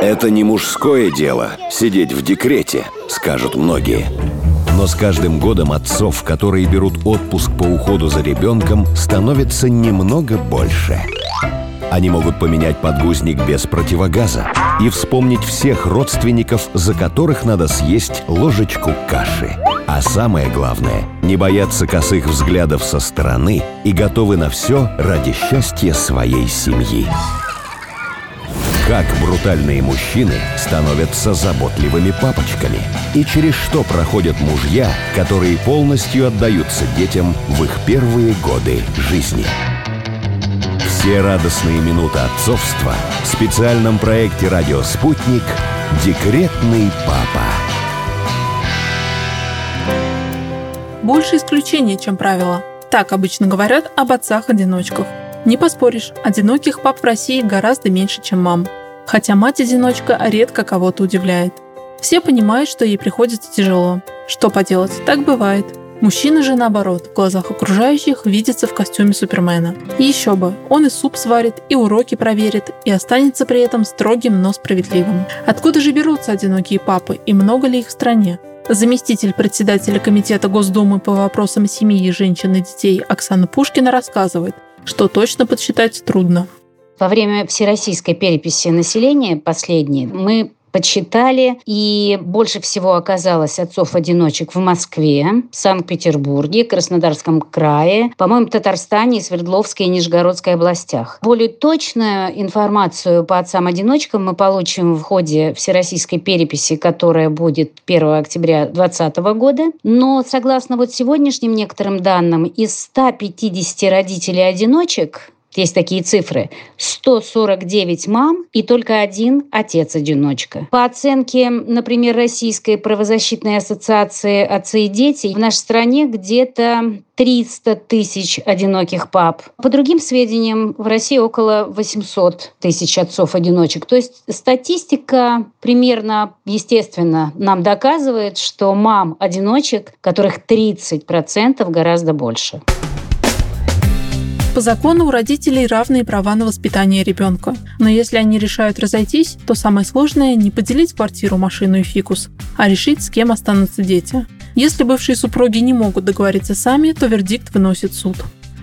Это не мужское дело – сидеть в декрете, скажут многие. Но с каждым годом отцов, которые берут отпуск по уходу за ребенком, становится немного больше. Они могут поменять подгузник без противогаза и вспомнить всех родственников, за которых надо съесть ложечку каши. А самое главное – не бояться косых взглядов со стороны и готовы на все ради счастья своей семьи. Как брутальные мужчины становятся заботливыми папочками и через что проходят мужья, которые полностью отдаются детям в их первые годы жизни. Все радостные минуты отцовства в специальном проекте «Радио Спутник» «Декретный папа». Больше исключений, чем правило. Так обычно говорят об отцах-одиночках. Не поспоришь, одиноких пап в России гораздо меньше, чем мам. Хотя мать-одиночка редко кого-то удивляет. Все понимают, что ей приходится тяжело. Что поделать, так бывает. Мужчина же, наоборот, в глазах окружающих видится в костюме Супермена. И еще бы, он и суп сварит, и уроки проверит, и останется при этом строгим, но справедливым. Откуда же берутся одинокие папы, и много ли их в стране? Заместитель председателя Комитета Госдумы по вопросам семьи, женщин и детей Оксана Пушкина рассказывает, что точно подсчитать трудно. Во время всероссийской переписи населения последней мы подсчитали, и больше всего оказалось отцов-одиночек в Москве, Санкт-Петербурге, Краснодарском крае, по-моему, Татарстане, Свердловской и Нижегородской областях. Более точную информацию по отцам-одиночкам мы получим в ходе всероссийской переписи, которая будет 1 октября 2020 года. Но, согласно вот сегодняшним некоторым данным, из 150 родителей-одиночек есть такие цифры. 149 мам и только один отец-одиночка. По оценке, например, Российской правозащитной ассоциации «Отцы и дети», в нашей стране где-то 300 тысяч одиноких пап. По другим сведениям, в России около 800 тысяч отцов-одиночек. То есть статистика примерно, естественно, нам доказывает, что мам-одиночек, которых 30% гораздо больше. По закону у родителей равные права на воспитание ребенка. Но если они решают разойтись, то самое сложное не поделить квартиру, машину и фикус, а решить, с кем останутся дети. Если бывшие супруги не могут договориться сами, то вердикт выносит суд.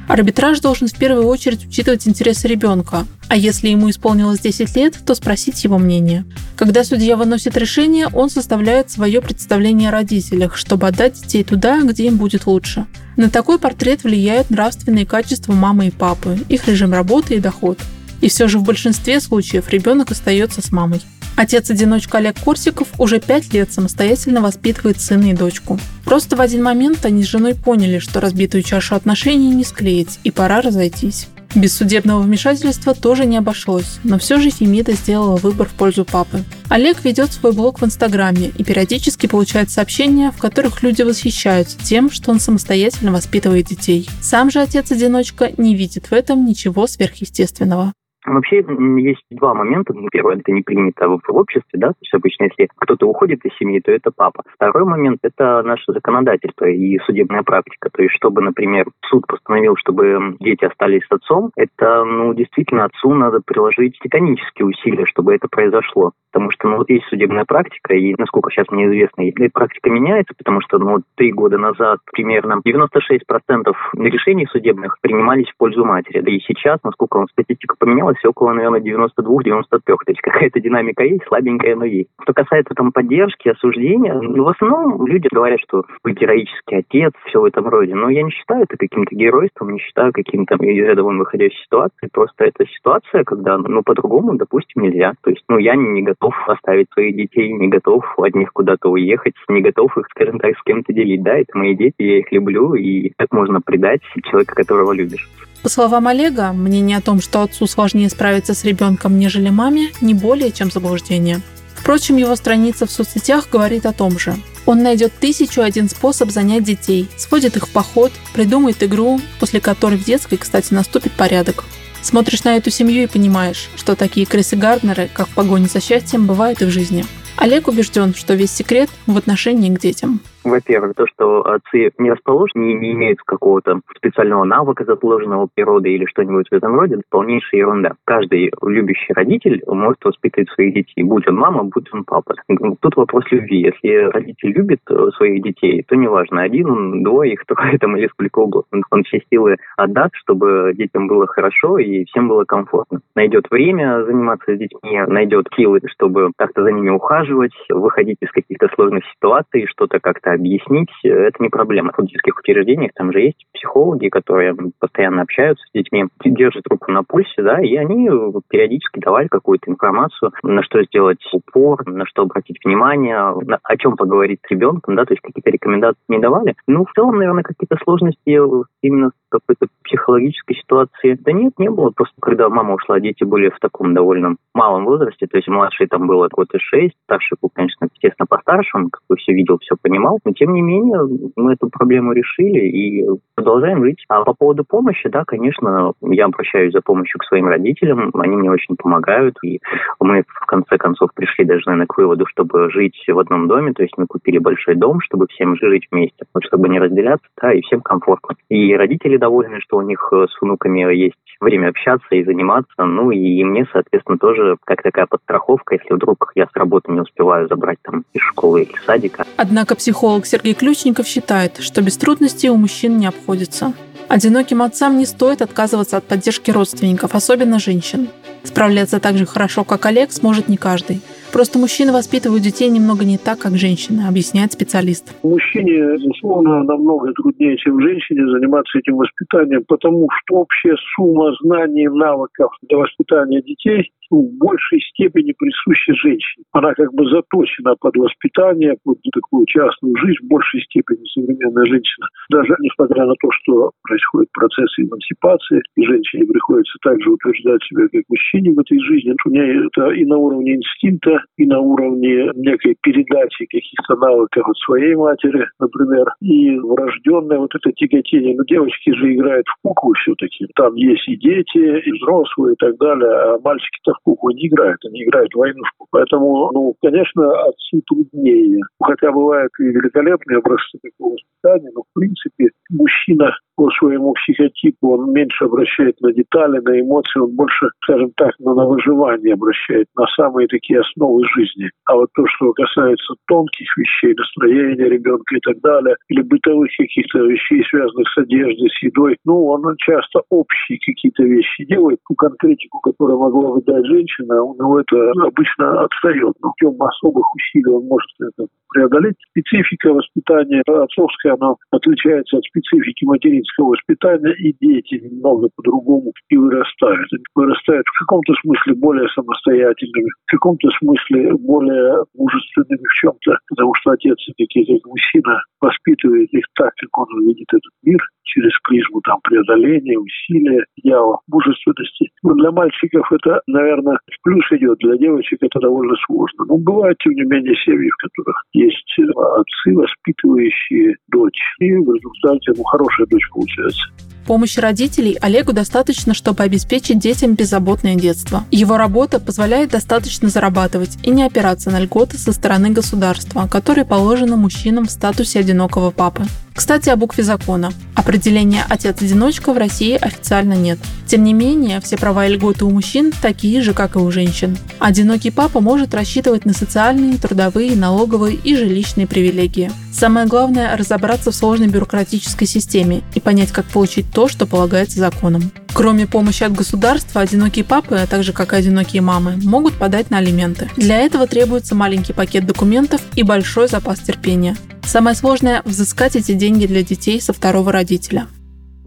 Арбитраж должен в первую очередь учитывать интересы ребенка, а если ему исполнилось 10 лет, то спросить его мнение. Когда судья выносит решение, он составляет свое представление о родителях, чтобы отдать детей туда, где им будет лучше. На такой портрет влияют нравственные качества мамы и папы, их режим работы и доход. И все же в большинстве случаев ребенок остается с мамой. Отец-одиночка Олег Корсиков уже пять лет самостоятельно воспитывает сына и дочку. Просто в один момент они с женой поняли, что разбитую чашу отношений не склеить, и пора разойтись. Без судебного вмешательства тоже не обошлось, но все же Фемида сделала выбор в пользу папы. Олег ведет свой блог в Инстаграме и периодически получает сообщения, в которых люди восхищаются тем, что он самостоятельно воспитывает детей. Сам же отец-одиночка не видит в этом ничего сверхъестественного. Вообще есть два момента. Ну, первое, это не принято в обществе, да, то есть обычно, если кто-то уходит из семьи, то это папа. Второй момент – это наше законодательство и судебная практика. То есть, чтобы, например, суд постановил, чтобы дети остались с отцом, это, ну, действительно, отцу надо приложить титанические усилия, чтобы это произошло. Потому что, ну, вот есть судебная практика, и, насколько сейчас мне известно, эта практика меняется, потому что, ну, три года назад примерно 96% решений судебных принимались в пользу матери. Да и сейчас, насколько статистика поменялась, осталось около, наверное, 92-93. То есть какая-то динамика есть, слабенькая, но есть. Что касается там поддержки, осуждения, ну, в основном люди говорят, что вы героический отец, все в этом роде. Но я не считаю это каким-то геройством, не считаю каким-то из ряда вон выходящей ситуации. Просто это ситуация, когда, ну, по-другому, допустим, нельзя. То есть, ну, я не готов оставить своих детей, не готов от них куда-то уехать, не готов их, скажем так, с кем-то делить. Да, это мои дети, я их люблю, и как можно предать человека, которого любишь. По словам Олега, мнение о том, что отцу сложнее справиться с ребенком, нежели маме, не более чем заблуждение. Впрочем, его страница в соцсетях говорит о том же. Он найдет тысячу один способ занять детей, сводит их в поход, придумает игру, после которой в детской, кстати, наступит порядок. Смотришь на эту семью и понимаешь, что такие крысы Гарднеры, как в погоне за счастьем, бывают и в жизни. Олег убежден, что весь секрет в отношении к детям. Во-первых, то, что отцы не расположены, не, не имеют какого-то специального навыка, заложенного природой или что-нибудь в этом роде, это полнейшая ерунда. Каждый любящий родитель может воспитывать своих детей, будь он мама, будь он папа. Тут вопрос любви. Если родитель любит э, своих детей, то неважно, один двое их, трое там или сколько угодно. Он все силы отдаст, чтобы детям было хорошо и всем было комфортно. Найдет время заниматься с детьми, найдет силы, чтобы как-то за ними ухаживать, выходить из каких-то сложных ситуаций, что-то как-то объяснить. Это не проблема. В детских учреждениях там же есть психологи, которые постоянно общаются с детьми, держат руку на пульсе, да, и они периодически давали какую-то информацию, на что сделать упор, на что обратить внимание, на, о чем поговорить с ребенком, да, то есть какие-то рекомендации не давали. Ну, в целом, наверное, какие-то сложности именно какой-то психологической ситуации. Да нет, не было. Просто когда мама ушла, дети были в таком довольно малом возрасте. То есть младший там было года шесть, старший был, конечно, естественно, постарше, он как бы все видел, все понимал. Но тем не менее, мы эту проблему решили и продолжаем жить. А по поводу помощи, да, конечно, я обращаюсь за помощью к своим родителям. Они мне очень помогают. И мы в конце концов пришли даже, наверное, к выводу, чтобы жить в одном доме. То есть мы купили большой дом, чтобы всем жить вместе, чтобы не разделяться, да, и всем комфортно. И родители довольны, что у них э, с внуками есть время общаться и заниматься. Ну и мне, соответственно, тоже как такая подстраховка, если вдруг я с работы не успеваю забрать там из школы или садика. Однако психолог Сергей Ключников считает, что без трудностей у мужчин не обходится. Одиноким отцам не стоит отказываться от поддержки родственников, особенно женщин. Справляться так же хорошо, как Олег, сможет не каждый. Просто мужчины воспитывают детей немного не так, как женщины, объясняет специалист. Мужчине, безусловно, намного труднее, чем женщине заниматься этим воспитанием, потому что общая сумма знаний и навыков для воспитания детей в большей степени присуща женщине. Она как бы заточена под воспитание, под такую частную жизнь в большей степени современная женщина. Даже несмотря на то, что происходит процесс эмансипации, и женщине приходится также утверждать себя как мужчине в этой жизни. У нее это и на уровне инстинкта, и на уровне некой передачи каких-то навыков от своей матери, например, и врожденное вот это тяготение. Но девочки же играют в куклу все-таки. Там есть и дети, и взрослые, и так далее. А мальчики-то в куклу не играют, они играют в войнушку. Поэтому, ну, конечно, отцу труднее. Хотя бывают и великолепные образцы такого воспитания, но, в принципе, мужчина по своему психотипу он меньше обращает на детали, на эмоции, он больше, скажем так, на, выживание обращает, на самые такие основы жизни. А вот то, что касается тонких вещей, настроения ребенка и так далее, или бытовых каких-то вещей, связанных с одеждой, с едой, ну, он часто общие какие-то вещи делает, ту конкретику, которую могла выдать женщина, у него это обычно отстает. Но путем особых усилий он может это преодолеть. Специфика воспитания отцовская, она отличается от специфики материнского воспитания, и дети немного по-другому и вырастают. Они вырастают в каком-то смысле более самостоятельными, в каком-то смысле более мужественными в чем-то, потому что отец, такие как мужчина, воспитывает их так, как он видит этот мир, через призму там преодоления, усилия, идеала мужественности. Но для мальчиков это, наверное, плюс идет, для девочек это довольно сложно. Но бывают, тем не менее, семьи, в которых есть отцы, воспитывающие дочь. И в результате ну, хорошая дочь получается. Помощи родителей Олегу достаточно, чтобы обеспечить детям беззаботное детство. Его работа позволяет достаточно зарабатывать и не опираться на льготы со стороны государства, которые положены мужчинам в статусе одинокого папы. Кстати, о букве закона. Определения «отец-одиночка» в России официально нет. Тем не менее, все права и льготы у мужчин такие же, как и у женщин. Одинокий папа может рассчитывать на социальные, трудовые, налоговые и жилищные привилегии. Самое главное – разобраться в сложной бюрократической системе и понять, как получить то, что полагается законом. Кроме помощи от государства, одинокие папы, а также как и одинокие мамы, могут подать на алименты. Для этого требуется маленький пакет документов и большой запас терпения. Самое сложное – взыскать эти деньги для детей со второго родителя.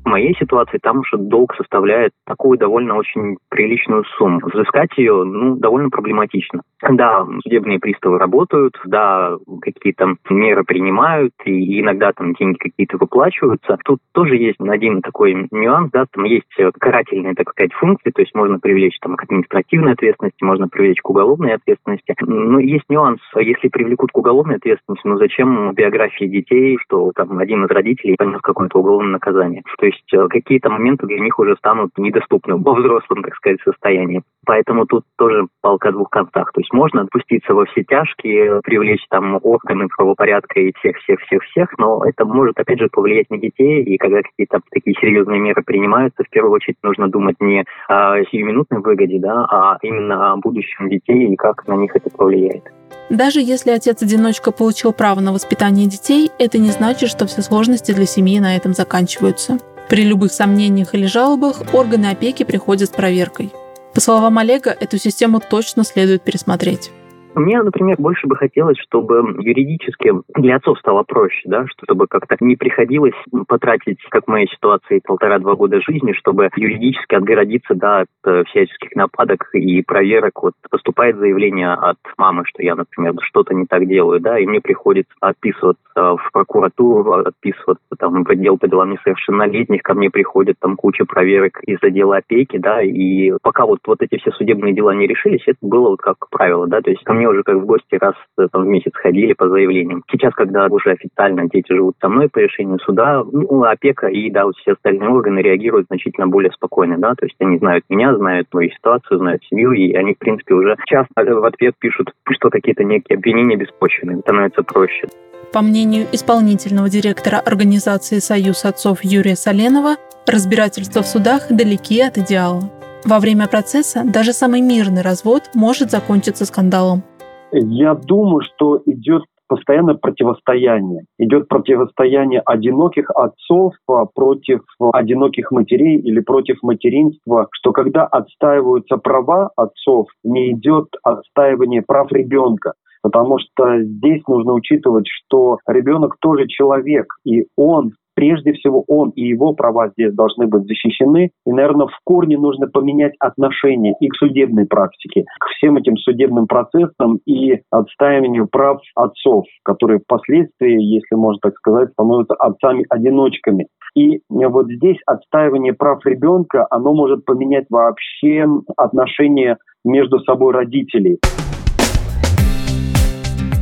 В моей ситуации там уже долг составляет такую довольно очень приличную сумму. Взыскать ее, ну, довольно проблематично. Да, судебные приставы работают, да, какие-то меры принимают, и иногда там деньги какие-то выплачиваются. Тут тоже есть один такой нюанс, да, там есть карательные, так сказать, функции, то есть можно привлечь там к административной ответственности, можно привлечь к уголовной ответственности. Но есть нюанс, если привлекут к уголовной ответственности, ну зачем биографии детей, что там один из родителей понес какое-то уголовное наказание? То есть есть э, какие-то моменты для них уже станут недоступны во взрослом, так сказать, состоянии. Поэтому тут тоже палка о двух концах. То есть можно отпуститься во все тяжкие, привлечь там органы правопорядка и всех-всех-всех-всех, но это может, опять же, повлиять на детей, и когда какие-то такие серьезные меры принимаются, в первую очередь нужно думать не о сиюминутной выгоде, да, а именно о будущем детей и как на них это повлияет. Даже если отец-одиночка получил право на воспитание детей, это не значит, что все сложности для семьи на этом заканчиваются. При любых сомнениях или жалобах органы опеки приходят с проверкой. По словам Олега, эту систему точно следует пересмотреть. Мне, например, больше бы хотелось, чтобы юридически для отцов стало проще, да, чтобы как-то не приходилось потратить, как в моей ситуации, полтора-два года жизни, чтобы юридически отгородиться да, от э, всяческих нападок и проверок. Вот поступает заявление от мамы, что я, например, что-то не так делаю, да, и мне приходится отписываться в прокуратуру, отписываться там в отдел по делам несовершеннолетних, ко мне приходят там куча проверок из отдела опеки, да, и пока вот, вот эти все судебные дела не решились, это было вот как правило, да, то есть ко мне уже как в гости раз э, там, в месяц ходили по заявлениям. Сейчас, когда уже официально дети живут со мной по решению суда, ну, опека и, да, вот все остальные органы реагируют значительно более спокойно, да, то есть они знают меня, знают мою ситуацию, знают семью, и они, в принципе, уже часто в ответ пишут, что какие-то некие обвинения беспочвенные, становится проще. По мнению исполнительного директора организации «Союз отцов» Юрия Соленова, разбирательства в судах далеки от идеала. Во время процесса даже самый мирный развод может закончиться скандалом. Я думаю, что идет постоянное противостояние. Идет противостояние одиноких отцов а, против одиноких матерей или против материнства, что когда отстаиваются права отцов, не идет отстаивание прав ребенка потому что здесь нужно учитывать, что ребенок тоже человек, и он прежде всего он и его права здесь должны быть защищены. И, наверное, в корне нужно поменять отношение и к судебной практике, к всем этим судебным процессам и отстаиванию прав отцов, которые впоследствии, если можно так сказать, становятся отцами-одиночками. И вот здесь отстаивание прав ребенка, оно может поменять вообще отношения между собой родителей.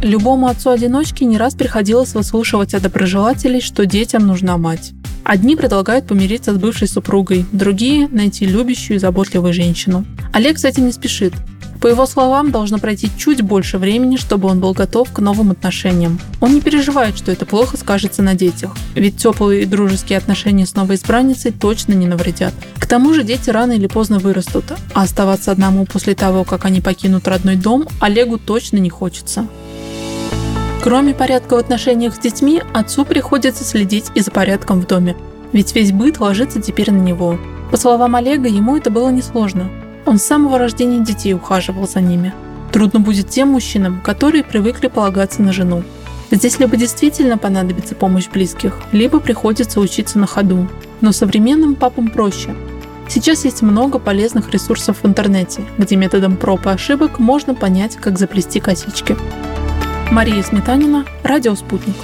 Любому отцу-одиночке не раз приходилось выслушивать от доброжелателей, что детям нужна мать. Одни предлагают помириться с бывшей супругой, другие – найти любящую и заботливую женщину. Олег с этим не спешит. По его словам, должно пройти чуть больше времени, чтобы он был готов к новым отношениям. Он не переживает, что это плохо скажется на детях, ведь теплые и дружеские отношения с новой избранницей точно не навредят. К тому же дети рано или поздно вырастут, а оставаться одному после того, как они покинут родной дом, Олегу точно не хочется. Кроме порядка в отношениях с детьми, отцу приходится следить и за порядком в доме. Ведь весь быт ложится теперь на него. По словам Олега, ему это было несложно. Он с самого рождения детей ухаживал за ними. Трудно будет тем мужчинам, которые привыкли полагаться на жену. Здесь либо действительно понадобится помощь близких, либо приходится учиться на ходу. Но современным папам проще. Сейчас есть много полезных ресурсов в интернете, где методом проб и ошибок можно понять, как заплести косички. Мария Сметанина, Радио «Спутник».